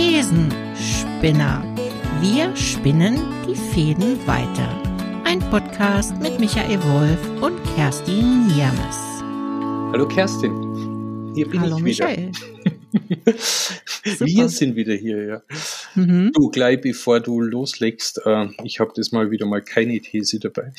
Thesenspinner. Wir spinnen die Fäden weiter. Ein Podcast mit Michael Wolf und Kerstin Niermes. Hallo Kerstin, hier bin Hallo ich Michael. wieder. Wir sind wieder hier, ja. Mhm. Du, gleich bevor du loslegst, äh, ich habe das mal wieder mal keine These dabei.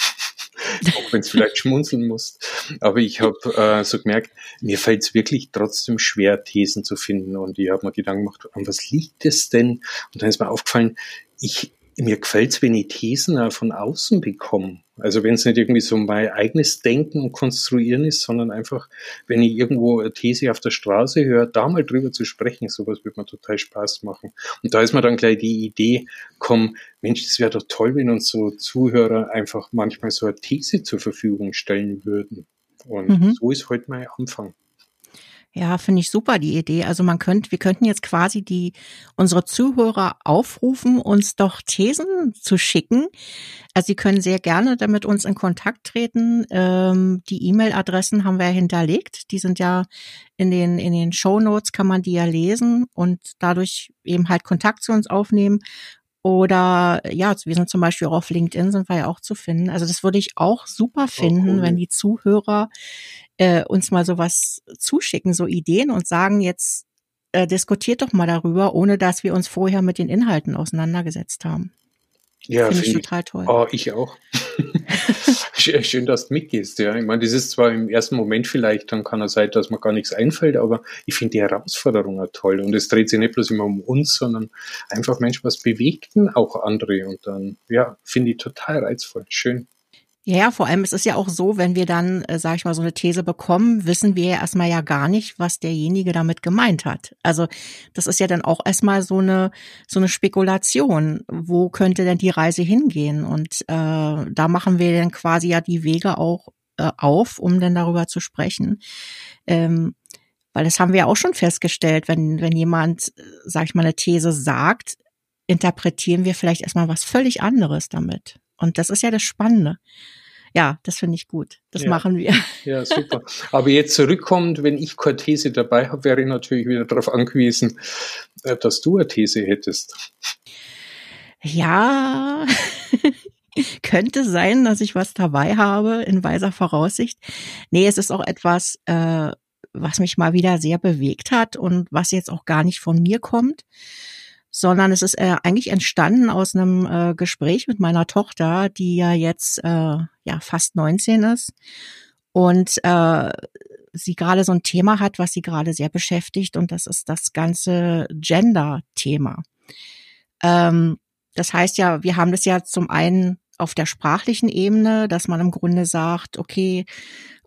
Auch wenn es vielleicht schmunzeln musst. Aber ich habe äh, so gemerkt, mir fällt es wirklich trotzdem schwer, Thesen zu finden. Und ich habe mir Gedanken gemacht, an was liegt es denn? Und dann ist mir aufgefallen, ich, mir gefällt es, wenn ich Thesen auch von außen bekomme. Also wenn es nicht irgendwie so mein eigenes Denken und Konstruieren ist, sondern einfach, wenn ich irgendwo eine These auf der Straße höre, da mal drüber zu sprechen, sowas wird mir total Spaß machen. Und da ist mir dann gleich die Idee, komm, Mensch, das wäre doch toll, wenn uns so Zuhörer einfach manchmal so eine These zur Verfügung stellen würden. Und Mhm. so ist heute mein Anfang. Ja, finde ich super die Idee. Also man könnte, wir könnten jetzt quasi die unsere Zuhörer aufrufen, uns doch Thesen zu schicken. Also sie können sehr gerne damit uns in Kontakt treten. Ähm, die E-Mail-Adressen haben wir ja hinterlegt. Die sind ja in den in den Show Notes kann man die ja lesen und dadurch eben halt Kontakt zu uns aufnehmen. Oder ja, wir sind zum Beispiel auch auf LinkedIn, sind wir ja auch zu finden. Also das würde ich auch super finden, cool. wenn die Zuhörer äh, uns mal sowas zuschicken, so Ideen und sagen jetzt, äh, diskutiert doch mal darüber, ohne dass wir uns vorher mit den Inhalten auseinandergesetzt haben. Ja, Finde ich find total toll. Oh, ich auch. Schön, dass du mitgehst, ja. Ich meine, das ist zwar im ersten Moment vielleicht, dann kann es sein, dass mir gar nichts einfällt, aber ich finde die Herausforderung auch toll. Und es dreht sich nicht bloß immer um uns, sondern einfach, Mensch, was bewegt denn auch andere? Und dann, ja, finde ich total reizvoll. Schön. Ja, vor allem es ist ja auch so, wenn wir dann, äh, sage ich mal, so eine These bekommen, wissen wir ja erstmal ja gar nicht, was derjenige damit gemeint hat. Also das ist ja dann auch erstmal so eine so eine Spekulation. Wo könnte denn die Reise hingehen? Und äh, da machen wir dann quasi ja die Wege auch äh, auf, um dann darüber zu sprechen. Ähm, weil das haben wir ja auch schon festgestellt, wenn wenn jemand, äh, sag ich mal, eine These sagt, interpretieren wir vielleicht erstmal was völlig anderes damit. Und das ist ja das Spannende. Ja, das finde ich gut. Das Ja. machen wir. Ja, super. Aber jetzt zurückkommt, wenn ich keine These dabei habe, wäre ich natürlich wieder darauf angewiesen, äh, dass du eine These hättest. Ja, könnte sein, dass ich was dabei habe in weiser Voraussicht. Nee, es ist auch etwas, äh, was mich mal wieder sehr bewegt hat und was jetzt auch gar nicht von mir kommt, sondern es ist äh, eigentlich entstanden aus einem äh, Gespräch mit meiner Tochter, die ja jetzt äh, ja fast 19 ist und äh, sie gerade so ein Thema hat, was sie gerade sehr beschäftigt und das ist das ganze Gender-Thema. Ähm, das heißt ja, wir haben das ja zum einen auf der sprachlichen Ebene, dass man im Grunde sagt, okay,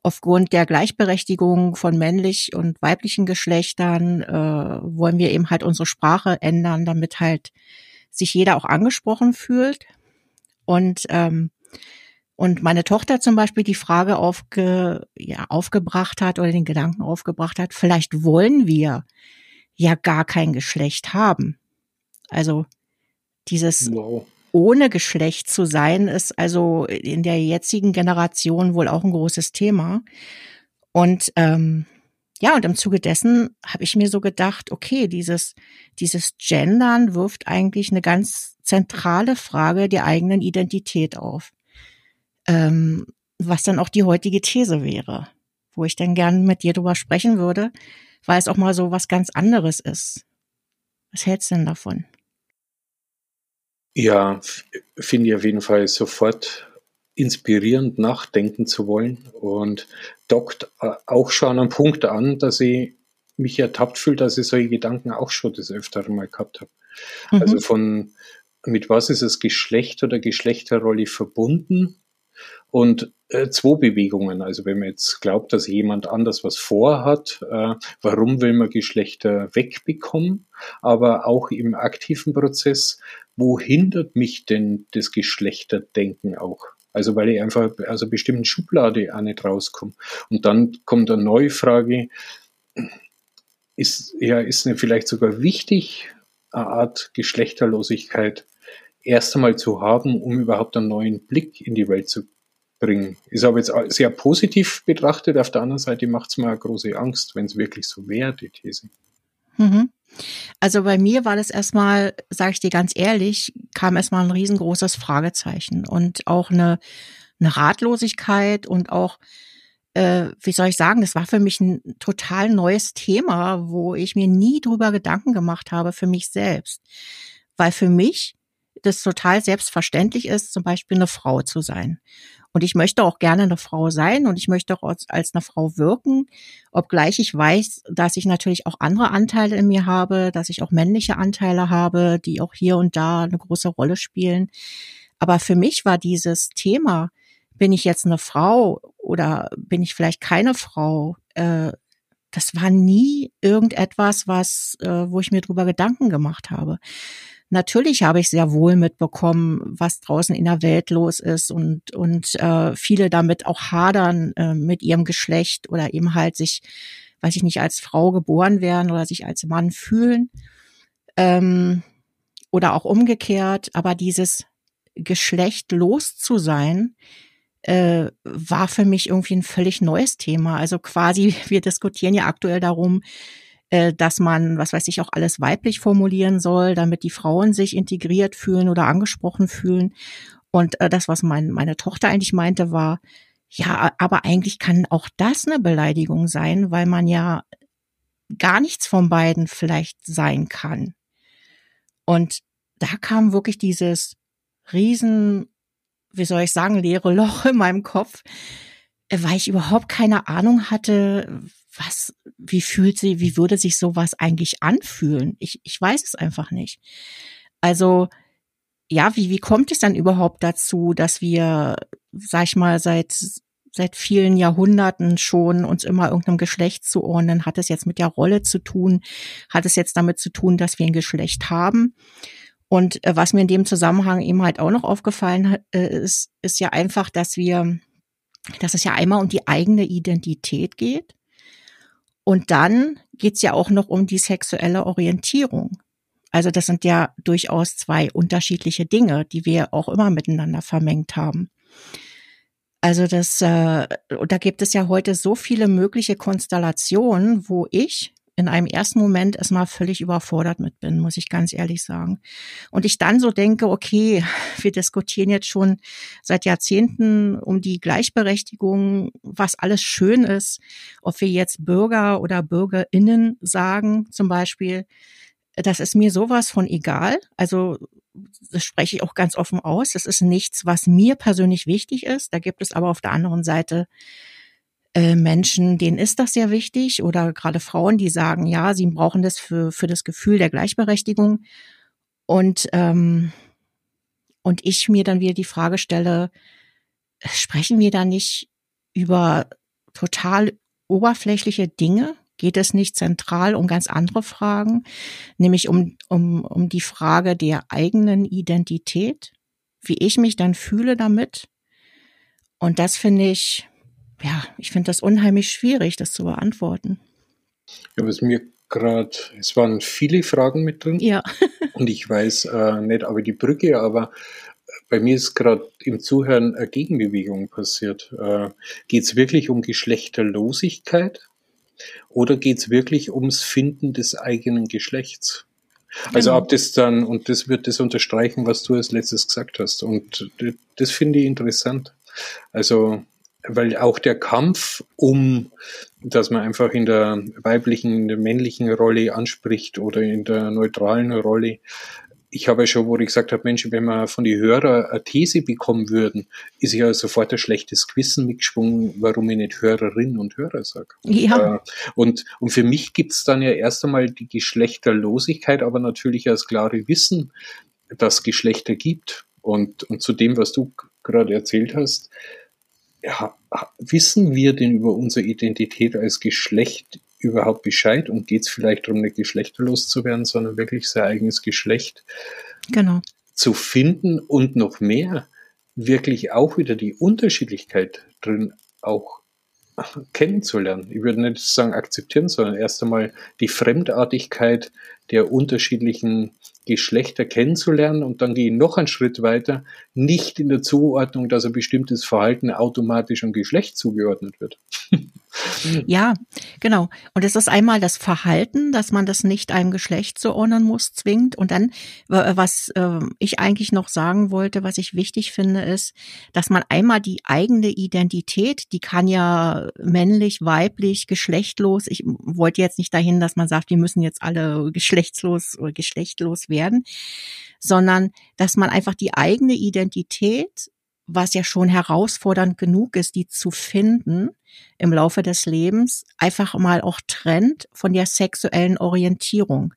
aufgrund der Gleichberechtigung von männlich und weiblichen Geschlechtern äh, wollen wir eben halt unsere Sprache ändern, damit halt sich jeder auch angesprochen fühlt. Und ähm, und meine Tochter zum Beispiel die Frage aufge, ja, aufgebracht hat oder den Gedanken aufgebracht hat, vielleicht wollen wir ja gar kein Geschlecht haben. Also dieses Wow. Ohne Geschlecht zu sein, ist also in der jetzigen Generation wohl auch ein großes Thema. Und ähm, ja, und im Zuge dessen habe ich mir so gedacht, okay, dieses, dieses Gendern wirft eigentlich eine ganz zentrale Frage der eigenen Identität auf. Ähm, was dann auch die heutige These wäre, wo ich dann gern mit dir drüber sprechen würde, weil es auch mal so was ganz anderes ist. Was hältst du denn davon? Ja, finde ich auf jeden Fall sofort inspirierend nachdenken zu wollen und dockt äh, auch schon an einem Punkt an, dass ich mich ertappt fühle, dass ich solche Gedanken auch schon des Öfteren mal gehabt habe. Mhm. Also von mit was ist das Geschlecht oder Geschlechterrolle verbunden? Und äh, zwei Bewegungen. Also wenn man jetzt glaubt, dass jemand anders was vorhat, äh, warum will man Geschlechter wegbekommen? Aber auch im aktiven Prozess, wo hindert mich denn das Geschlechterdenken auch? Also weil ich einfach aus einer bestimmten Schublade auch nicht rauskomme. Und dann kommt eine neue Frage, ist, ja, ist nicht vielleicht sogar wichtig, eine Art Geschlechterlosigkeit erst einmal zu haben, um überhaupt einen neuen Blick in die Welt zu bringen. Ist aber jetzt sehr positiv betrachtet. Auf der anderen Seite macht es mir eine große Angst, wenn es wirklich so wäre, die These. Mhm. Also bei mir war das erstmal, sage ich dir ganz ehrlich, kam erstmal ein riesengroßes Fragezeichen und auch eine, eine Ratlosigkeit und auch, äh, wie soll ich sagen, das war für mich ein total neues Thema, wo ich mir nie drüber Gedanken gemacht habe für mich selbst. Weil für mich das total selbstverständlich ist, zum Beispiel eine Frau zu sein. Und ich möchte auch gerne eine Frau sein und ich möchte auch als, als eine Frau wirken, obgleich ich weiß, dass ich natürlich auch andere Anteile in mir habe, dass ich auch männliche Anteile habe, die auch hier und da eine große Rolle spielen. Aber für mich war dieses Thema, bin ich jetzt eine Frau oder bin ich vielleicht keine Frau, äh, das war nie irgendetwas, was, äh, wo ich mir drüber Gedanken gemacht habe. Natürlich habe ich sehr wohl mitbekommen, was draußen in der Welt los ist und, und äh, viele damit auch hadern äh, mit ihrem Geschlecht oder eben halt sich, weiß ich nicht, als Frau geboren werden oder sich als Mann fühlen. Ähm, oder auch umgekehrt. Aber dieses Geschlecht los zu sein, äh, war für mich irgendwie ein völlig neues Thema. Also quasi, wir diskutieren ja aktuell darum, äh, dass man, was weiß ich, auch alles weiblich formulieren soll, damit die Frauen sich integriert fühlen oder angesprochen fühlen. Und äh, das, was mein, meine Tochter eigentlich meinte, war, ja, aber eigentlich kann auch das eine Beleidigung sein, weil man ja gar nichts von beiden vielleicht sein kann. Und da kam wirklich dieses riesen, wie soll ich sagen, leere Loch in meinem Kopf, äh, weil ich überhaupt keine Ahnung hatte, was, wie fühlt sie, wie würde sich sowas eigentlich anfühlen? Ich, ich weiß es einfach nicht. Also, ja, wie, wie kommt es dann überhaupt dazu, dass wir, sag ich mal, seit, seit vielen Jahrhunderten schon uns immer irgendeinem Geschlecht zuordnen? Hat es jetzt mit der Rolle zu tun? Hat es jetzt damit zu tun, dass wir ein Geschlecht haben? Und äh, was mir in dem Zusammenhang eben halt auch noch aufgefallen äh, ist, ist ja einfach, dass wir, dass es ja einmal um die eigene Identität geht. Und dann geht's ja auch noch um die sexuelle Orientierung. Also das sind ja durchaus zwei unterschiedliche Dinge, die wir auch immer miteinander vermengt haben. Also das, äh, da gibt es ja heute so viele mögliche Konstellationen, wo ich in einem ersten Moment erstmal völlig überfordert mit bin, muss ich ganz ehrlich sagen. Und ich dann so denke, okay, wir diskutieren jetzt schon seit Jahrzehnten um die Gleichberechtigung, was alles schön ist, ob wir jetzt Bürger oder Bürgerinnen sagen zum Beispiel. Das ist mir sowas von egal. Also das spreche ich auch ganz offen aus. Das ist nichts, was mir persönlich wichtig ist. Da gibt es aber auf der anderen Seite äh, Menschen, denen ist das sehr wichtig oder gerade Frauen, die sagen, ja, sie brauchen das für, für das Gefühl der Gleichberechtigung. Und, ähm, und ich mir dann wieder die Frage stelle, sprechen wir da nicht über total oberflächliche Dinge? Geht es nicht zentral um ganz andere Fragen, nämlich um, um, um die Frage der eigenen Identität, wie ich mich dann fühle damit? Und das finde ich, ja, ich finde das unheimlich schwierig, das zu beantworten. Ja, was mir gerade, es waren viele Fragen mit drin. Ja. und ich weiß äh, nicht, aber die Brücke, aber bei mir ist gerade im Zuhören eine Gegenbewegung passiert. Äh, geht es wirklich um Geschlechterlosigkeit oder geht es wirklich ums Finden des eigenen Geschlechts? Also genau. ob das dann, und das wird das unterstreichen, was du als letztes gesagt hast. Und das finde ich interessant. Also weil auch der Kampf um, dass man einfach in der weiblichen, in der männlichen Rolle anspricht oder in der neutralen Rolle. Ich habe ja schon, wo ich gesagt habe, Mensch, wenn wir von den Hörern eine These bekommen würden, ist ja sofort ein schlechtes Gewissen mitgeschwungen, warum ich nicht Hörerinnen und Hörer sage. Ja. Äh, und, und für mich gibt's dann ja erst einmal die Geschlechterlosigkeit, aber natürlich als klare Wissen, dass Geschlechter gibt. Und, und zu dem, was du gerade erzählt hast, wissen wir denn über unsere Identität als Geschlecht überhaupt Bescheid und geht es vielleicht darum, nicht geschlechterlos zu werden, sondern wirklich sein eigenes Geschlecht genau. zu finden und noch mehr wirklich auch wieder die Unterschiedlichkeit drin auch kennenzulernen. Ich würde nicht sagen akzeptieren, sondern erst einmal die Fremdartigkeit der unterschiedlichen Geschlechter kennenzulernen und dann gehe ich noch einen Schritt weiter, nicht in der Zuordnung, dass ein bestimmtes Verhalten automatisch einem Geschlecht zugeordnet wird. Ja, genau. Und es ist einmal das Verhalten, dass man das nicht einem Geschlecht zuordnen muss, zwingt. Und dann, was äh, ich eigentlich noch sagen wollte, was ich wichtig finde, ist, dass man einmal die eigene Identität, die kann ja männlich, weiblich, geschlechtlos. Ich wollte jetzt nicht dahin, dass man sagt, wir müssen jetzt alle geschlechtslos oder geschlechtlos werden, sondern dass man einfach die eigene Identität was ja schon herausfordernd genug ist, die zu finden im Laufe des Lebens, einfach mal auch trennt von der sexuellen Orientierung.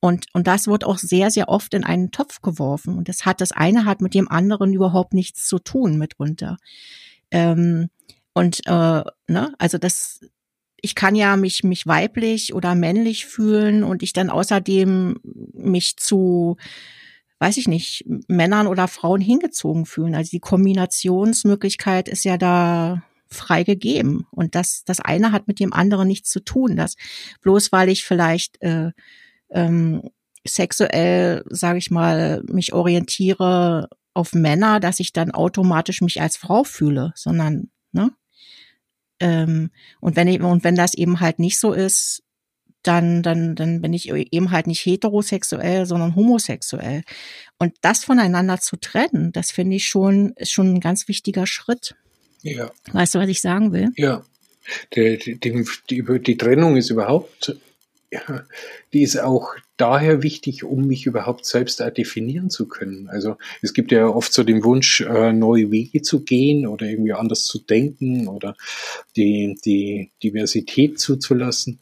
Und, und das wird auch sehr, sehr oft in einen Topf geworfen. Und das hat, das eine hat mit dem anderen überhaupt nichts zu tun mitunter. Ähm, und äh, ne, also das, ich kann ja mich, mich weiblich oder männlich fühlen und ich dann außerdem mich zu weiß ich nicht, Männern oder Frauen hingezogen fühlen. Also die Kombinationsmöglichkeit ist ja da frei gegeben. Und das, das eine hat mit dem anderen nichts zu tun. Das bloß weil ich vielleicht äh, ähm, sexuell, sage ich mal, mich orientiere auf Männer, dass ich dann automatisch mich als Frau fühle, sondern ne? Ähm, und wenn ich, und wenn das eben halt nicht so ist, dann, dann, dann bin ich eben halt nicht heterosexuell, sondern homosexuell. Und das voneinander zu trennen, das finde ich schon, ist schon ein ganz wichtiger Schritt. Ja. Weißt du, was ich sagen will? Ja. Die, die, die, die Trennung ist überhaupt, die ist auch daher wichtig, um mich überhaupt selbst definieren zu können. Also es gibt ja oft so den Wunsch, äh, neue Wege zu gehen oder irgendwie anders zu denken oder die, die Diversität zuzulassen.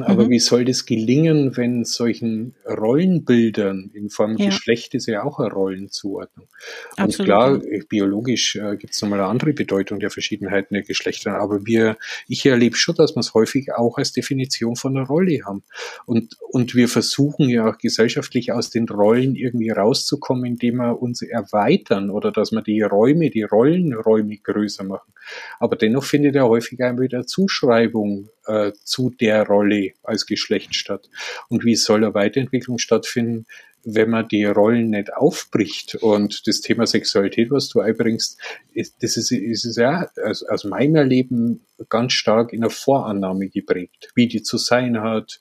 Aber mhm. wie soll das gelingen, wenn solchen Rollenbildern in Form ja. Geschlecht ist ja auch eine Rollenzuordnung. Absolut. Und klar, biologisch äh, gibt es nochmal eine andere Bedeutung der Verschiedenheiten der Geschlechter. Aber wir, ich erlebe schon, dass wir es häufig auch als Definition von einer Rolle haben. Und, und wir versuchen ja auch gesellschaftlich aus den Rollen irgendwie rauszukommen, indem wir uns erweitern oder dass wir die Räume, die Rollenräume größer machen. Aber dennoch findet ja häufig einmal wieder Zuschreibung äh, zu der Rolle als Geschlecht statt. Und wie soll eine Weiterentwicklung stattfinden, wenn man die Rollen nicht aufbricht und das Thema Sexualität, was du einbringst, ist, das ist, ist ja aus, aus meinem Erleben ganz stark in der Vorannahme geprägt, wie die zu sein hat,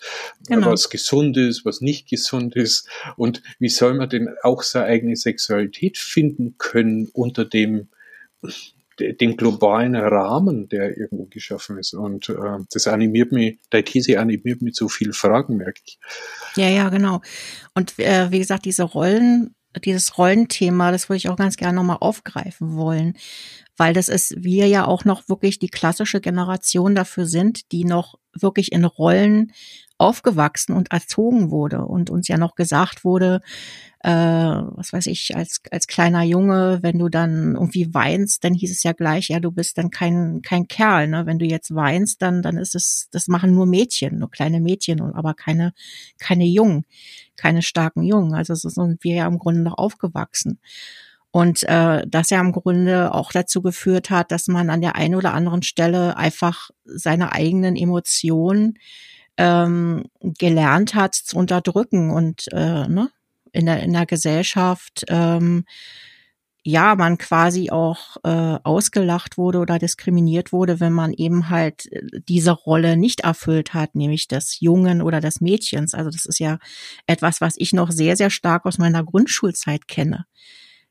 genau. was gesund ist, was nicht gesund ist und wie soll man denn auch seine eigene Sexualität finden können unter dem den globalen Rahmen, der irgendwo geschaffen ist. Und äh, das animiert mich, der These animiert mich zu viel Fragen, merke ich. Ja, ja, genau. Und äh, wie gesagt, diese Rollen, dieses Rollenthema, das würde ich auch ganz gerne nochmal aufgreifen wollen, weil das ist, wir ja auch noch wirklich die klassische Generation dafür sind, die noch wirklich in Rollen aufgewachsen und erzogen wurde und uns ja noch gesagt wurde, äh, was weiß ich, als, als kleiner Junge, wenn du dann irgendwie weinst, dann hieß es ja gleich, ja, du bist dann kein, kein Kerl, ne? Wenn du jetzt weinst, dann, dann ist es, das machen nur Mädchen, nur kleine Mädchen, aber keine, keine Jungen, keine starken Jungen. Also so sind wir ja im Grunde noch aufgewachsen. Und äh, das ja im Grunde auch dazu geführt hat, dass man an der einen oder anderen Stelle einfach seine eigenen Emotionen ähm, gelernt hat zu unterdrücken und äh, ne, in der, in der Gesellschaft ähm, ja, man quasi auch äh, ausgelacht wurde oder diskriminiert wurde, wenn man eben halt äh, diese Rolle nicht erfüllt hat, nämlich des Jungen oder des Mädchens. Also das ist ja etwas, was ich noch sehr, sehr stark aus meiner Grundschulzeit kenne.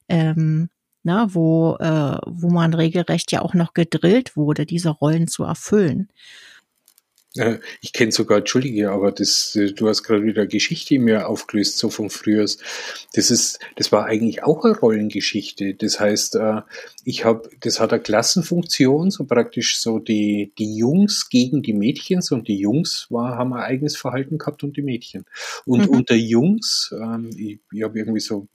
Ähm, ne, wo, äh, wo man regelrecht ja auch noch gedrillt wurde, diese Rollen zu erfüllen. Ich kenne sogar, entschuldige, aber das, äh, du hast gerade wieder Geschichte mir aufgelöst, so von früher. Das ist, das war eigentlich auch eine Rollengeschichte. Das heißt, äh, ich habe, das hat eine Klassenfunktion, so praktisch so die, die Jungs gegen die Mädchens und die Jungs war, haben ein eigenes Verhalten gehabt und die Mädchen. Und mhm. unter Jungs, ähm, ich, ich habe irgendwie so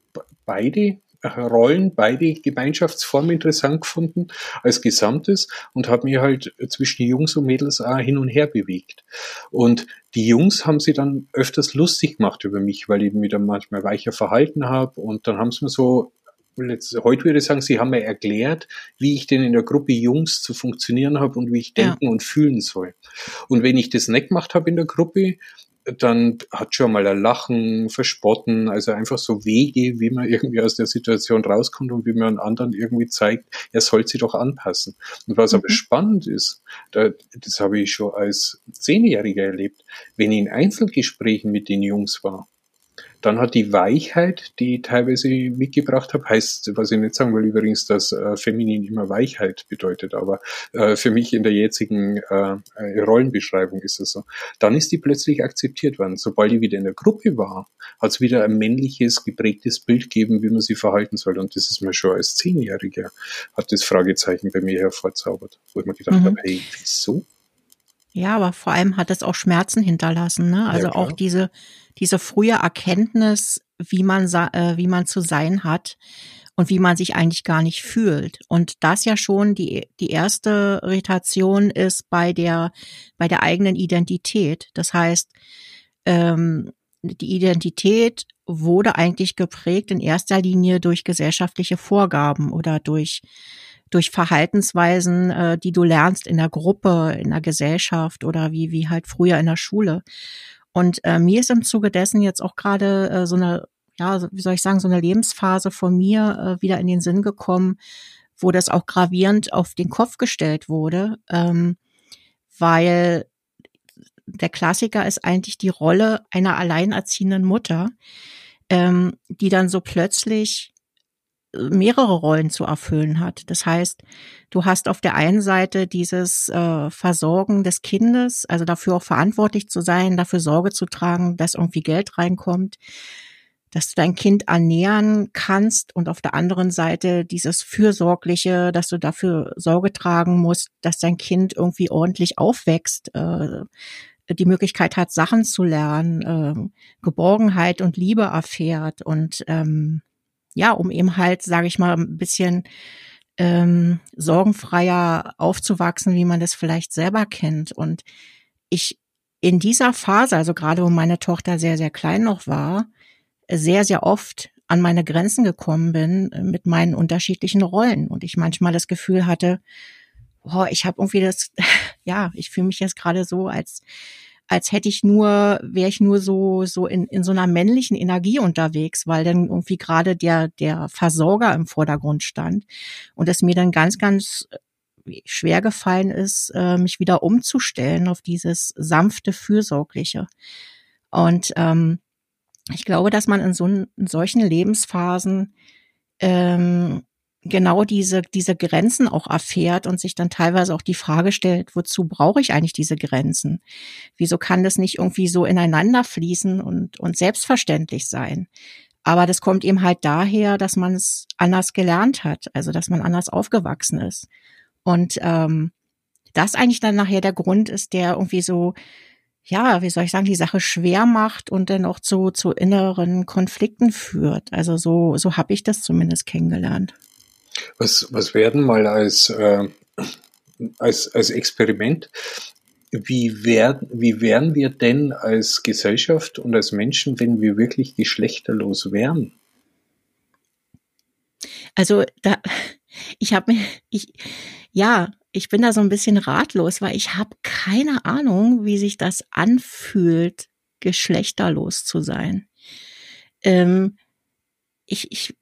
beide Rollen, beide Gemeinschaftsformen interessant gefunden als Gesamtes und habe mich halt zwischen Jungs und Mädels auch hin und her bewegt. Und die Jungs haben sie dann öfters lustig gemacht über mich, weil ich mich dann manchmal weicher verhalten habe und dann haben sie mir so heute würde ich sagen, sie haben mir erklärt, wie ich denn in der Gruppe Jungs zu funktionieren habe und wie ich denken ja. und fühlen soll. Und wenn ich das nicht gemacht habe in der Gruppe, dann hat schon mal ein Lachen, Verspotten, also einfach so Wege, wie man irgendwie aus der Situation rauskommt und wie man einen anderen irgendwie zeigt, er soll sich doch anpassen. Und was mhm. aber spannend ist, da, das habe ich schon als Zehnjähriger erlebt, wenn ich in Einzelgesprächen mit den Jungs war, dann hat die Weichheit, die ich teilweise mitgebracht habe, heißt, was ich nicht sagen will übrigens, dass äh, feminin immer Weichheit bedeutet, aber äh, für mich in der jetzigen äh, Rollenbeschreibung ist es so. Dann ist die plötzlich akzeptiert worden. Sobald ich wieder in der Gruppe war, hat es wieder ein männliches, geprägtes Bild gegeben, wie man sich verhalten soll. Und das ist mir schon als Zehnjähriger, hat das Fragezeichen bei mir hervorzaubert, wo ich mir gedacht mhm. habe, hey, wieso? Ja, aber vor allem hat es auch Schmerzen hinterlassen, ne? Also ja, auch diese, diese frühe Erkenntnis, wie man, äh, wie man zu sein hat und wie man sich eigentlich gar nicht fühlt. Und das ja schon die, die erste Irritation ist bei der, bei der eigenen Identität. Das heißt, ähm, die Identität wurde eigentlich geprägt in erster Linie durch gesellschaftliche Vorgaben oder durch durch Verhaltensweisen, äh, die du lernst in der Gruppe, in der Gesellschaft oder wie, wie halt früher in der Schule. Und äh, mir ist im Zuge dessen jetzt auch gerade äh, so eine, ja, wie soll ich sagen, so eine Lebensphase von mir äh, wieder in den Sinn gekommen, wo das auch gravierend auf den Kopf gestellt wurde, ähm, weil der Klassiker ist eigentlich die Rolle einer alleinerziehenden Mutter, ähm, die dann so plötzlich mehrere Rollen zu erfüllen hat. Das heißt, du hast auf der einen Seite dieses äh, Versorgen des Kindes, also dafür auch verantwortlich zu sein, dafür Sorge zu tragen, dass irgendwie Geld reinkommt, dass du dein Kind ernähren kannst und auf der anderen Seite dieses Fürsorgliche, dass du dafür Sorge tragen musst, dass dein Kind irgendwie ordentlich aufwächst, äh, die Möglichkeit hat, Sachen zu lernen, äh, Geborgenheit und Liebe erfährt und ähm, ja, um eben halt, sage ich mal, ein bisschen ähm, sorgenfreier aufzuwachsen, wie man das vielleicht selber kennt. Und ich in dieser Phase, also gerade wo meine Tochter sehr, sehr klein noch war, sehr, sehr oft an meine Grenzen gekommen bin äh, mit meinen unterschiedlichen Rollen und ich manchmal das Gefühl hatte, oh, ich habe irgendwie das, ja, ich fühle mich jetzt gerade so, als als hätte ich nur, wäre ich nur so, so in, in so einer männlichen Energie unterwegs, weil dann irgendwie gerade der, der Versorger im Vordergrund stand und es mir dann ganz, ganz äh, schwer gefallen ist, äh, mich wieder umzustellen auf dieses sanfte, fürsorgliche. Und ähm, ich glaube, dass man in so in solchen Lebensphasen ähm, genau diese, diese Grenzen auch erfährt und sich dann teilweise auch die Frage stellt, wozu brauche ich eigentlich diese Grenzen? Wieso kann das nicht irgendwie so ineinander fließen und, und selbstverständlich sein? Aber das kommt eben halt daher, dass man es anders gelernt hat, also dass man anders aufgewachsen ist. Und ähm, das eigentlich dann nachher der Grund ist, der irgendwie so, ja, wie soll ich sagen, die Sache schwer macht und dann auch zu, zu inneren Konflikten führt. Also so, so habe ich das zumindest kennengelernt. Was, was werden mal als, äh, als, als Experiment, wie, werden, wie wären wir denn als Gesellschaft und als Menschen, wenn wir wirklich geschlechterlos wären? Also da, ich habe mir, ich, ja, ich bin da so ein bisschen ratlos, weil ich habe keine Ahnung, wie sich das anfühlt, geschlechterlos zu sein. Ähm, ich, ich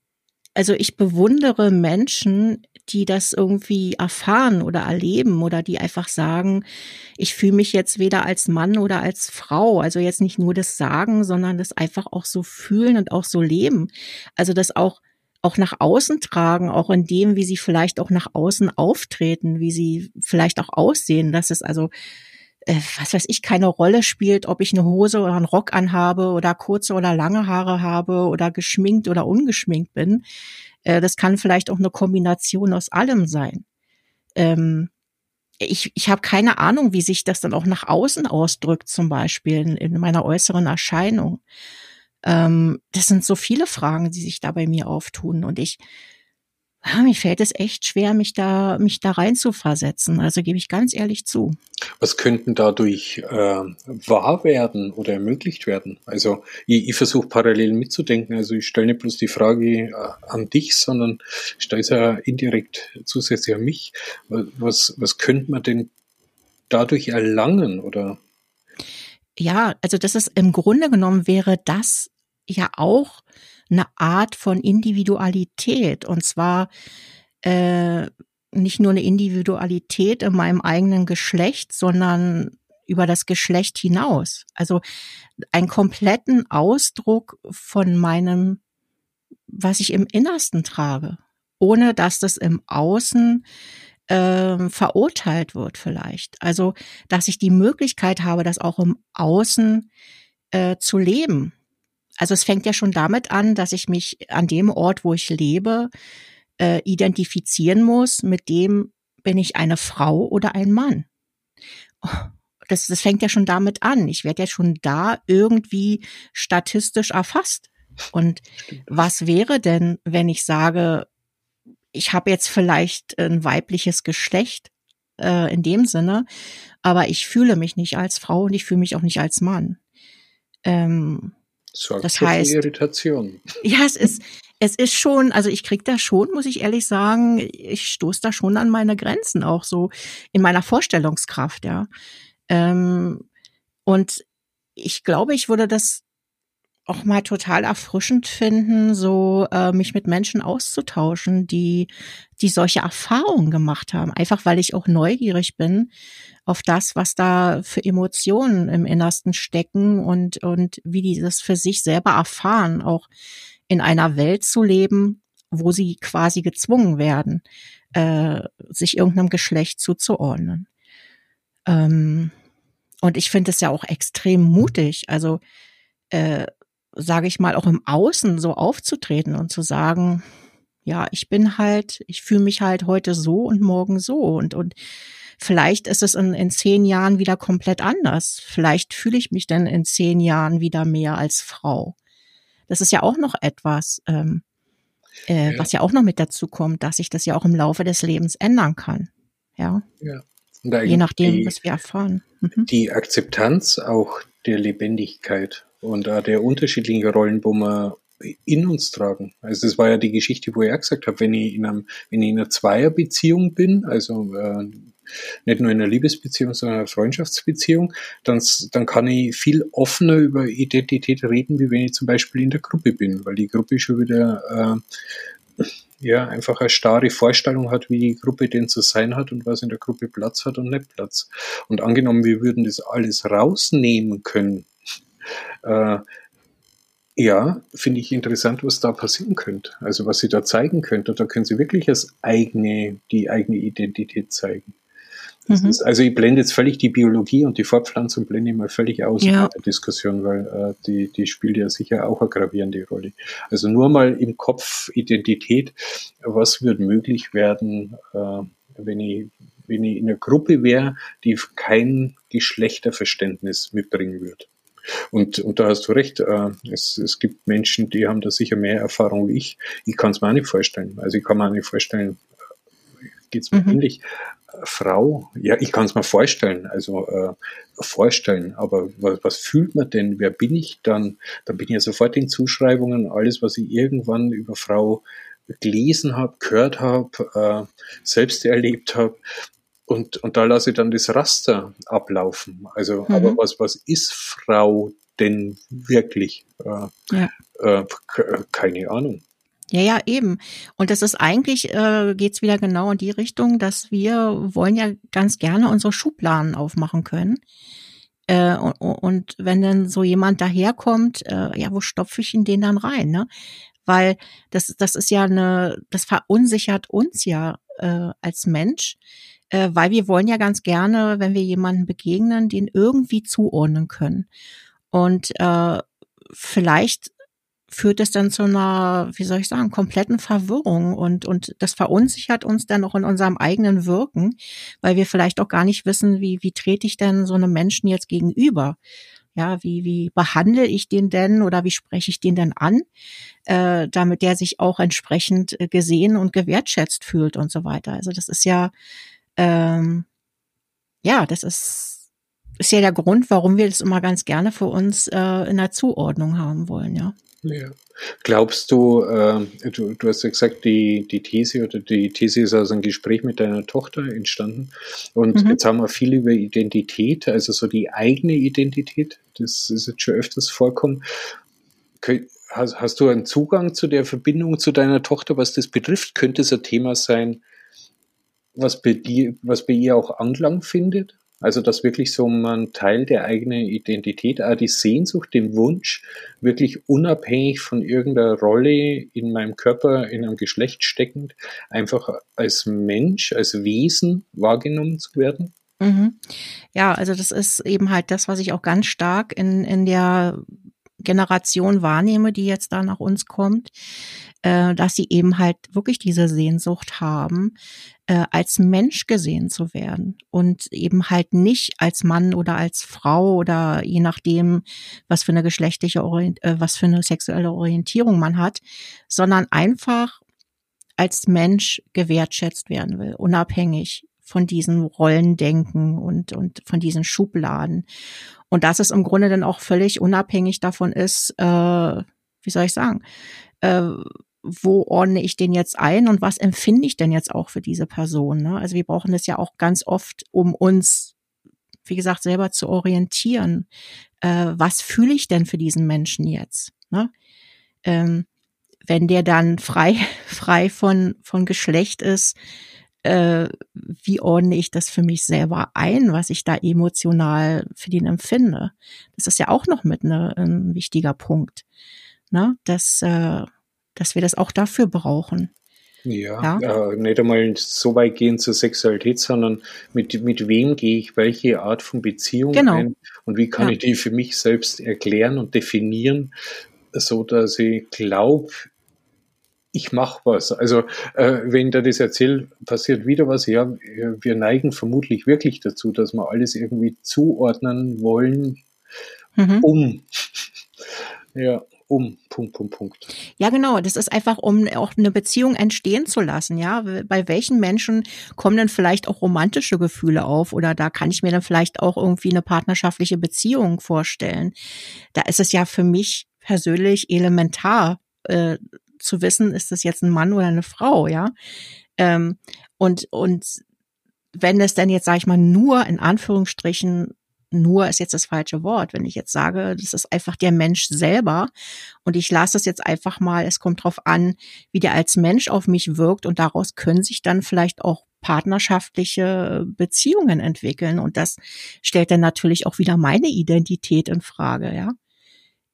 also ich bewundere Menschen, die das irgendwie erfahren oder erleben oder die einfach sagen, ich fühle mich jetzt weder als Mann oder als Frau. Also jetzt nicht nur das sagen, sondern das einfach auch so fühlen und auch so leben. Also das auch auch nach außen tragen, auch in dem, wie sie vielleicht auch nach außen auftreten, wie sie vielleicht auch aussehen. Das ist also äh, was weiß ich, keine Rolle spielt, ob ich eine Hose oder einen Rock anhabe oder kurze oder lange Haare habe oder geschminkt oder ungeschminkt bin. Äh, das kann vielleicht auch eine Kombination aus allem sein. Ähm, ich, ich habe keine Ahnung, wie sich das dann auch nach außen ausdrückt, zum Beispiel in, in meiner äußeren Erscheinung. Ähm, das sind so viele Fragen, die sich da bei mir auftun. Und ich mir fällt es echt schwer, mich da, mich da rein zu versetzen. Also gebe ich ganz ehrlich zu. Was könnten dadurch äh, wahr werden oder ermöglicht werden? Also ich, ich versuche parallel mitzudenken. Also ich stelle nicht bloß die Frage äh, an dich, sondern stelle es ja indirekt zusätzlich an mich. Was, was könnte man denn dadurch erlangen oder ja, also das ist im Grunde genommen wäre das ja auch eine Art von Individualität und zwar äh, nicht nur eine Individualität in meinem eigenen Geschlecht, sondern über das Geschlecht hinaus. Also einen kompletten Ausdruck von meinem, was ich im Innersten trage, ohne dass das im Außen äh, verurteilt wird vielleicht. Also, dass ich die Möglichkeit habe, das auch im Außen äh, zu leben. Also es fängt ja schon damit an, dass ich mich an dem Ort, wo ich lebe, äh, identifizieren muss, mit dem bin ich eine Frau oder ein Mann. Das, das fängt ja schon damit an. Ich werde ja schon da irgendwie statistisch erfasst. Und was wäre denn, wenn ich sage, ich habe jetzt vielleicht ein weibliches Geschlecht äh, in dem Sinne, aber ich fühle mich nicht als Frau und ich fühle mich auch nicht als Mann. Ähm, Sorgt das heißt, Irritation. Ja, es ist, es ist schon, also ich krieg da schon, muss ich ehrlich sagen, ich stoß da schon an meine Grenzen auch so in meiner Vorstellungskraft, ja. Ähm, und ich glaube, ich würde das auch mal total erfrischend finden, so äh, mich mit Menschen auszutauschen, die die solche Erfahrungen gemacht haben, einfach weil ich auch neugierig bin auf das, was da für Emotionen im Innersten stecken und und wie die das für sich selber erfahren, auch in einer Welt zu leben, wo sie quasi gezwungen werden, äh, sich irgendeinem Geschlecht zuzuordnen. Ähm, und ich finde es ja auch extrem mutig, also äh, sage ich mal, auch im Außen so aufzutreten und zu sagen, ja, ich bin halt, ich fühle mich halt heute so und morgen so und und vielleicht ist es in, in zehn Jahren wieder komplett anders. Vielleicht fühle ich mich dann in zehn Jahren wieder mehr als Frau. Das ist ja auch noch etwas, ähm, äh, ja. was ja auch noch mit dazu kommt, dass sich das ja auch im Laufe des Lebens ändern kann. Ja. ja. Je nachdem, die, was wir erfahren. Mhm. Die Akzeptanz auch der Lebendigkeit und äh, der unterschiedlichen Rollen, wo wir in uns tragen. Also das war ja die Geschichte, wo ich auch gesagt habe, wenn ich in einem, wenn ich in einer Zweierbeziehung bin, also äh, nicht nur in einer Liebesbeziehung, sondern einer Freundschaftsbeziehung, dann, dann kann ich viel offener über Identität reden, wie wenn ich zum Beispiel in der Gruppe bin, weil die Gruppe schon wieder äh, ja einfach eine starre Vorstellung hat, wie die Gruppe denn zu sein hat und was in der Gruppe Platz hat und nicht Platz. Und angenommen, wir würden das alles rausnehmen können, äh, ja, finde ich interessant, was da passieren könnte. Also was sie da zeigen könnte. Da können sie wirklich als eigene, die eigene Identität zeigen. Mhm. Ist, also ich blende jetzt völlig die Biologie und die Fortpflanzung blende ich mal völlig aus ja. in der Diskussion, weil äh, die, die spielt ja sicher auch eine gravierende Rolle. Also nur mal im Kopf Identität, was wird möglich werden, äh, wenn ich wenn ich in einer Gruppe wäre, die kein Geschlechterverständnis mitbringen würde. Und, und da hast du recht, äh, es, es gibt Menschen, die haben da sicher mehr Erfahrung wie ich. Ich kann es mir auch nicht vorstellen. Also ich kann mir auch nicht vorstellen, äh, geht's mir mhm. ähnlich. Frau, ja, ich kann es mir vorstellen, also äh, vorstellen, aber was, was fühlt man denn? Wer bin ich dann? Da bin ich ja sofort in Zuschreibungen, alles, was ich irgendwann über Frau gelesen habe, gehört habe, äh, selbst erlebt habe. Und, und da lasse ich dann das Raster ablaufen. Also, mhm. aber was, was ist Frau denn wirklich? Äh, ja. äh, keine Ahnung. Ja, ja, eben. Und das ist eigentlich, äh, geht's wieder genau in die Richtung, dass wir wollen ja ganz gerne unsere Schubladen aufmachen können. Äh, und, und wenn dann so jemand daherkommt, äh, ja, wo stopfe ich ihn den dann rein, ne? Weil das, das ist ja eine, das verunsichert uns ja äh, als Mensch, äh, weil wir wollen ja ganz gerne, wenn wir jemanden begegnen, den irgendwie zuordnen können. Und äh, vielleicht führt es dann zu einer, wie soll ich sagen, kompletten Verwirrung und, und das verunsichert uns dann auch in unserem eigenen Wirken, weil wir vielleicht auch gar nicht wissen, wie, wie trete ich denn so einem Menschen jetzt gegenüber? Ja, wie, wie behandle ich den denn oder wie spreche ich den denn an, äh, damit der sich auch entsprechend äh, gesehen und gewertschätzt fühlt und so weiter. Also das ist ja, ähm, ja, das ist ist ja der Grund, warum wir das immer ganz gerne für uns äh, in der Zuordnung haben wollen, ja. Ja. Glaubst du, äh, du, du hast ja gesagt, die, die These oder die These ist aus einem Gespräch mit deiner Tochter entstanden. Und mhm. jetzt haben wir viel über Identität, also so die eigene Identität. Das ist jetzt schon öfters vorkommen. Hast, hast du einen Zugang zu der Verbindung zu deiner Tochter, was das betrifft? Könnte es ein Thema sein, was bei dir, was bei ihr auch Anklang findet? Also, dass wirklich so ein Teil der eigenen Identität, auch die Sehnsucht, den Wunsch, wirklich unabhängig von irgendeiner Rolle in meinem Körper, in einem Geschlecht steckend, einfach als Mensch, als Wesen wahrgenommen zu werden? Mhm. Ja, also das ist eben halt das, was ich auch ganz stark in, in der Generation wahrnehme, die jetzt da nach uns kommt, äh, dass sie eben halt wirklich diese Sehnsucht haben, äh, als Mensch gesehen zu werden und eben halt nicht als Mann oder als Frau oder je nachdem, was für eine geschlechtliche Orient äh, was für eine sexuelle Orientierung man hat, sondern einfach als Mensch gewertschätzt werden will, unabhängig von diesen Rollendenken und, und von diesen Schubladen. Und dass es im Grunde dann auch völlig unabhängig davon ist, äh, wie soll ich sagen, äh, wo ordne ich den jetzt ein und was empfinde ich denn jetzt auch für diese Person? Ne? Also wir brauchen das ja auch ganz oft, um uns, wie gesagt, selber zu orientieren. Äh, was fühle ich denn für diesen Menschen jetzt? Ne? Ähm, wenn der dann frei, frei von, von Geschlecht ist, äh, wie ordne ich das für mich selber ein, was ich da emotional für den empfinde? Das ist ja auch noch mit ne, ein wichtiger Punkt. Ne? Das äh, dass wir das auch dafür brauchen. Ja, ja? Äh, nicht einmal so weit gehen zur Sexualität, sondern mit, mit wem gehe ich welche Art von Beziehung genau. ein und wie kann ja. ich die für mich selbst erklären und definieren, so dass ich glaube, ich mache was. Also äh, wenn da das erzählt, passiert wieder was. Ja, wir neigen vermutlich wirklich dazu, dass wir alles irgendwie zuordnen wollen, mhm. um. ja um. Punkt, Punkt, Punkt. Ja, genau. Das ist einfach, um auch eine Beziehung entstehen zu lassen. Ja, bei welchen Menschen kommen dann vielleicht auch romantische Gefühle auf oder da kann ich mir dann vielleicht auch irgendwie eine partnerschaftliche Beziehung vorstellen. Da ist es ja für mich persönlich elementar äh, zu wissen, ist das jetzt ein Mann oder eine Frau, ja. Ähm, und und wenn es dann jetzt, sage ich mal, nur in Anführungsstrichen nur ist jetzt das falsche Wort. Wenn ich jetzt sage, das ist einfach der Mensch selber und ich lasse es jetzt einfach mal, es kommt drauf an, wie der als Mensch auf mich wirkt und daraus können sich dann vielleicht auch partnerschaftliche Beziehungen entwickeln und das stellt dann natürlich auch wieder meine Identität in Frage, ja.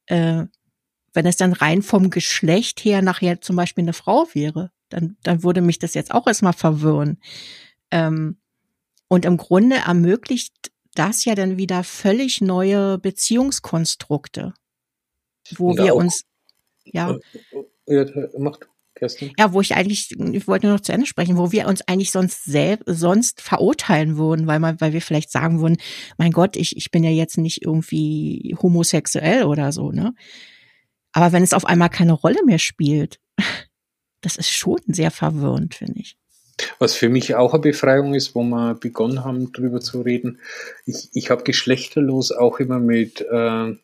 Äh, wenn es dann rein vom Geschlecht her nachher zum Beispiel eine Frau wäre, dann, dann würde mich das jetzt auch erstmal verwirren. Ähm, und im Grunde ermöglicht das ja dann wieder völlig neue Beziehungskonstrukte, wo ja, wir uns, ja. Ja, macht. Kerstin. Ja, wo ich eigentlich, ich wollte nur noch zu Ende sprechen, wo wir uns eigentlich sonst selbst, sonst verurteilen würden, weil man, weil wir vielleicht sagen würden, mein Gott, ich, ich bin ja jetzt nicht irgendwie homosexuell oder so, ne? Aber wenn es auf einmal keine Rolle mehr spielt, das ist schon sehr verwirrend, finde ich. Was für mich auch eine Befreiung ist, wo wir begonnen haben, drüber zu reden. Ich, ich habe geschlechterlos auch immer mit äh,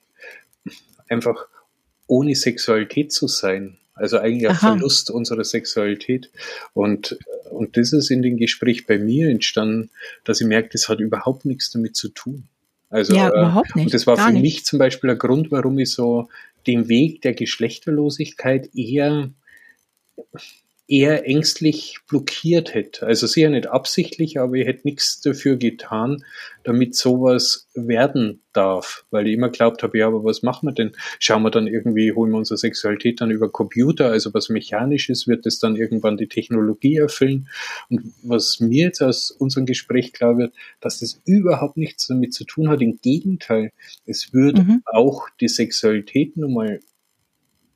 einfach ohne Sexualität zu sein. Also eigentlich ein Aha. Verlust unserer Sexualität. Und, und das ist in dem Gespräch bei mir entstanden, dass ich merke, das hat überhaupt nichts damit zu tun. Also, ja, äh, überhaupt nicht. Und das war für nicht. mich zum Beispiel ein Grund, warum ich so den Weg der Geschlechterlosigkeit eher eher ängstlich blockiert hätte. Also sicher nicht absichtlich, aber ich hätte nichts dafür getan, damit sowas werden darf. Weil ich immer glaubt habe, ja, aber was machen wir denn? Schauen wir dann irgendwie, holen wir unsere Sexualität dann über Computer, also was mechanisch ist, wird es dann irgendwann die Technologie erfüllen. Und was mir jetzt aus unserem Gespräch klar wird, dass das überhaupt nichts damit zu tun hat. Im Gegenteil, es würde mhm. auch die Sexualität nun mal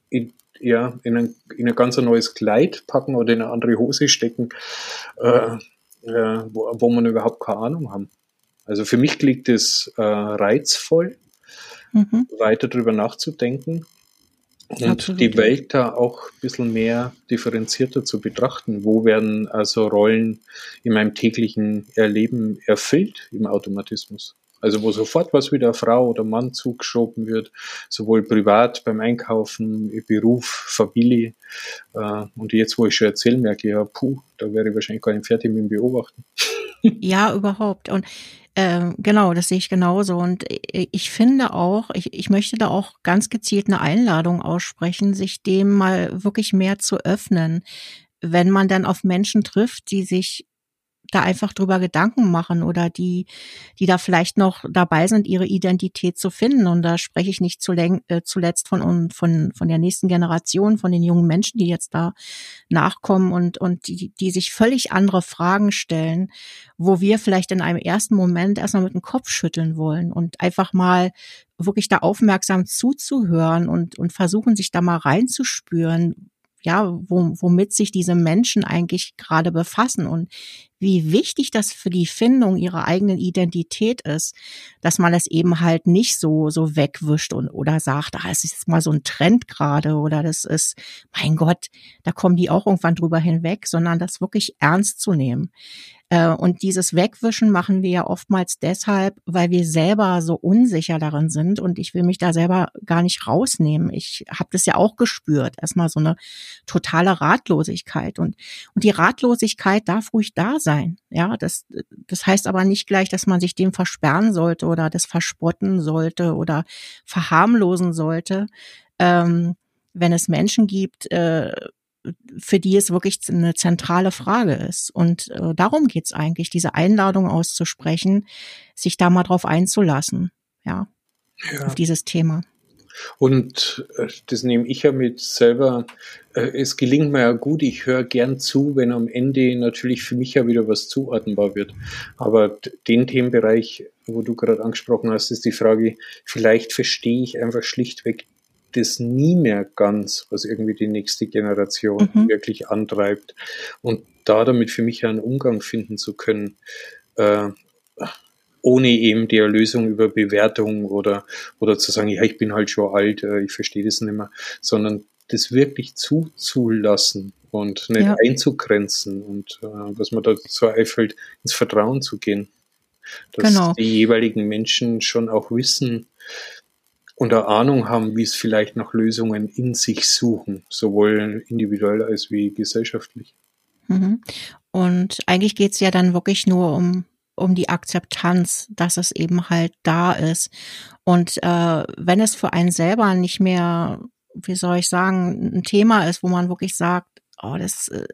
in ja, in ein, in ein ganz neues Kleid packen oder in eine andere Hose stecken, äh, äh, wo, wo man überhaupt keine Ahnung haben. Also für mich klingt es äh, reizvoll, mhm. weiter drüber nachzudenken und Absolut. die Welt da auch ein bisschen mehr differenzierter zu betrachten. Wo werden also Rollen in meinem täglichen Erleben erfüllt im Automatismus? Also wo sofort was wieder Frau oder Mann zugeschoben wird, sowohl privat beim Einkaufen, Beruf, Familie. Äh, und jetzt, wo ich schon erzählen merke, ja, puh, da wäre ich wahrscheinlich gar nicht fertig mit dem Beobachten. Ja, überhaupt. Und ähm, genau, das sehe ich genauso. Und ich finde auch, ich, ich möchte da auch ganz gezielt eine Einladung aussprechen, sich dem mal wirklich mehr zu öffnen. Wenn man dann auf Menschen trifft, die sich da einfach drüber Gedanken machen oder die, die da vielleicht noch dabei sind, ihre Identität zu finden. Und da spreche ich nicht äh, zuletzt von, von, von der nächsten Generation, von den jungen Menschen, die jetzt da nachkommen und, und die, die sich völlig andere Fragen stellen, wo wir vielleicht in einem ersten Moment erstmal mit dem Kopf schütteln wollen und einfach mal wirklich da aufmerksam zuzuhören und, und versuchen, sich da mal reinzuspüren, ja, wo, womit sich diese Menschen eigentlich gerade befassen und wie wichtig das für die Findung ihrer eigenen Identität ist, dass man es eben halt nicht so, so wegwischt und, oder sagt, ah, es ist jetzt mal so ein Trend gerade oder das ist, mein Gott, da kommen die auch irgendwann drüber hinweg, sondern das wirklich ernst zu nehmen. Äh, und dieses Wegwischen machen wir ja oftmals deshalb, weil wir selber so unsicher darin sind. Und ich will mich da selber gar nicht rausnehmen. Ich habe das ja auch gespürt. Erstmal so eine totale Ratlosigkeit. Und, und die Ratlosigkeit darf ruhig da sein. Ja, das, das heißt aber nicht gleich, dass man sich dem versperren sollte oder das verspotten sollte oder verharmlosen sollte. Ähm, wenn es Menschen gibt, äh, für die es wirklich eine zentrale Frage ist. Und äh, darum geht's eigentlich, diese Einladung auszusprechen, sich da mal drauf einzulassen, ja, ja. auf dieses Thema. Und äh, das nehme ich ja mit selber. Äh, es gelingt mir ja gut, ich höre gern zu, wenn am Ende natürlich für mich ja wieder was zuordnenbar wird. Aber den Themenbereich, wo du gerade angesprochen hast, ist die Frage, vielleicht verstehe ich einfach schlichtweg das nie mehr ganz, was irgendwie die nächste Generation mhm. wirklich antreibt. Und da damit für mich einen Umgang finden zu können, äh, ohne eben die Erlösung über Bewertung oder, oder zu sagen, ja, ich bin halt schon alt, äh, ich verstehe das nicht mehr, sondern das wirklich zuzulassen und nicht ja. einzugrenzen und äh, was man dazu einfällt, ins Vertrauen zu gehen. Dass genau. die jeweiligen Menschen schon auch wissen, und eine Ahnung haben, wie es vielleicht nach Lösungen in sich suchen, sowohl individuell als wie gesellschaftlich. Mhm. Und eigentlich geht es ja dann wirklich nur um um die Akzeptanz, dass es eben halt da ist. Und äh, wenn es für einen selber nicht mehr, wie soll ich sagen, ein Thema ist, wo man wirklich sagt, oh, das, äh,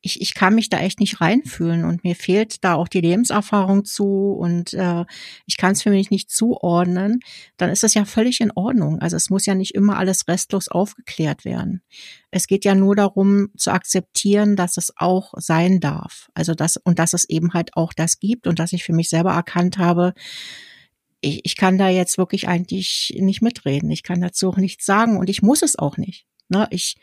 ich, ich kann mich da echt nicht reinfühlen und mir fehlt da auch die Lebenserfahrung zu und äh, ich kann es für mich nicht zuordnen, dann ist das ja völlig in Ordnung. Also es muss ja nicht immer alles restlos aufgeklärt werden. Es geht ja nur darum zu akzeptieren, dass es auch sein darf. Also das und dass es eben halt auch das gibt und dass ich für mich selber erkannt habe, ich, ich kann da jetzt wirklich eigentlich nicht mitreden. Ich kann dazu auch nichts sagen und ich muss es auch nicht. Ne? Ich,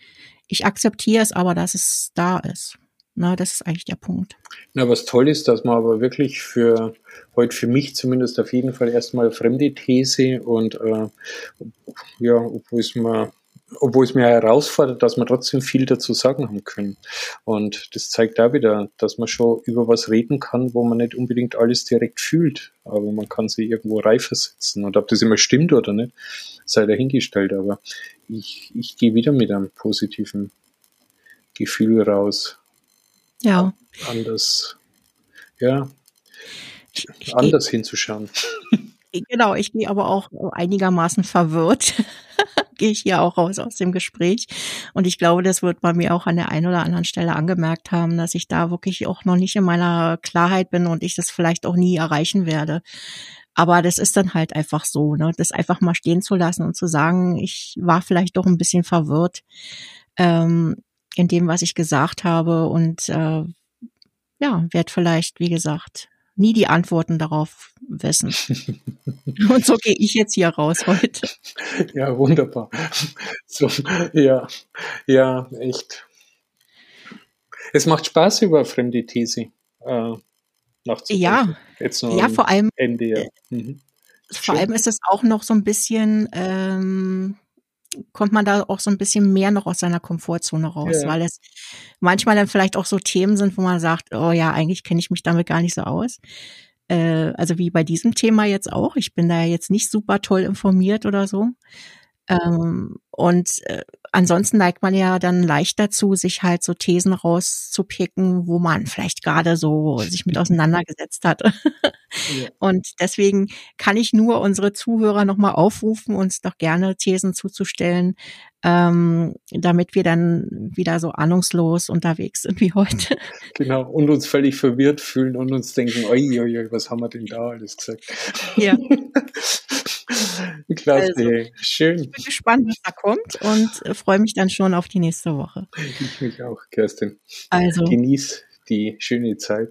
ich akzeptiere es aber, dass es da ist. Na, das ist eigentlich der Punkt. Na, was toll ist, dass man aber wirklich für heute für mich zumindest auf jeden Fall erstmal fremde These und äh, ja, obwohl es mir obwohl es mir herausfordert, dass man trotzdem viel dazu sagen haben können. Und das zeigt da wieder, dass man schon über was reden kann, wo man nicht unbedingt alles direkt fühlt, aber man kann sie irgendwo reifer setzen. Und ob das immer stimmt oder nicht, sei dahingestellt. Aber ich, ich gehe wieder mit einem positiven Gefühl raus. Ja. Anders, ja, ich, anders hinzuschauen. Genau, ich gehe aber auch einigermaßen verwirrt. Gehe ich hier auch raus aus dem Gespräch. Und ich glaube, das wird bei mir auch an der einen oder anderen Stelle angemerkt haben, dass ich da wirklich auch noch nicht in meiner Klarheit bin und ich das vielleicht auch nie erreichen werde. Aber das ist dann halt einfach so, ne? das einfach mal stehen zu lassen und zu sagen, ich war vielleicht doch ein bisschen verwirrt ähm, in dem, was ich gesagt habe und äh, ja, werde vielleicht, wie gesagt, nie die Antworten darauf wissen. und so gehe ich jetzt hier raus heute. Ja, wunderbar. So, ja, ja, echt. Es macht Spaß über fremde These. Äh, nachzudenken. Ja, Jetzt nur ja vor allem. Ende, ja. Äh, mhm. Vor allem ist es auch noch so ein bisschen, ähm, kommt man da auch so ein bisschen mehr noch aus seiner Komfortzone raus, ja. weil es manchmal dann vielleicht auch so Themen sind, wo man sagt, oh ja, eigentlich kenne ich mich damit gar nicht so aus. äh, also wie bei diesem Thema jetzt auch. Ich bin da jetzt nicht super toll informiert oder so. Ähm, und äh, ansonsten neigt man ja dann leicht dazu, sich halt so Thesen rauszupicken, wo man vielleicht gerade so sich mit auseinandergesetzt hat. ja. Und deswegen kann ich nur unsere Zuhörer nochmal aufrufen, uns doch gerne Thesen zuzustellen, ähm, damit wir dann wieder so ahnungslos unterwegs sind wie heute. Genau, und uns völlig verwirrt fühlen und uns denken, oi, oi, oi was haben wir denn da alles gesagt? Ja. Klasse, also, schön. Ich bin gespannt, was da kommt und äh, freue mich dann schon auf die nächste Woche. Ich mich auch, Kerstin. Also. Genieß die schöne Zeit.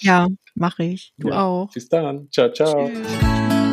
Ja, mache ich. Du ja. auch. Bis dann. Ciao, ciao. Tschüss.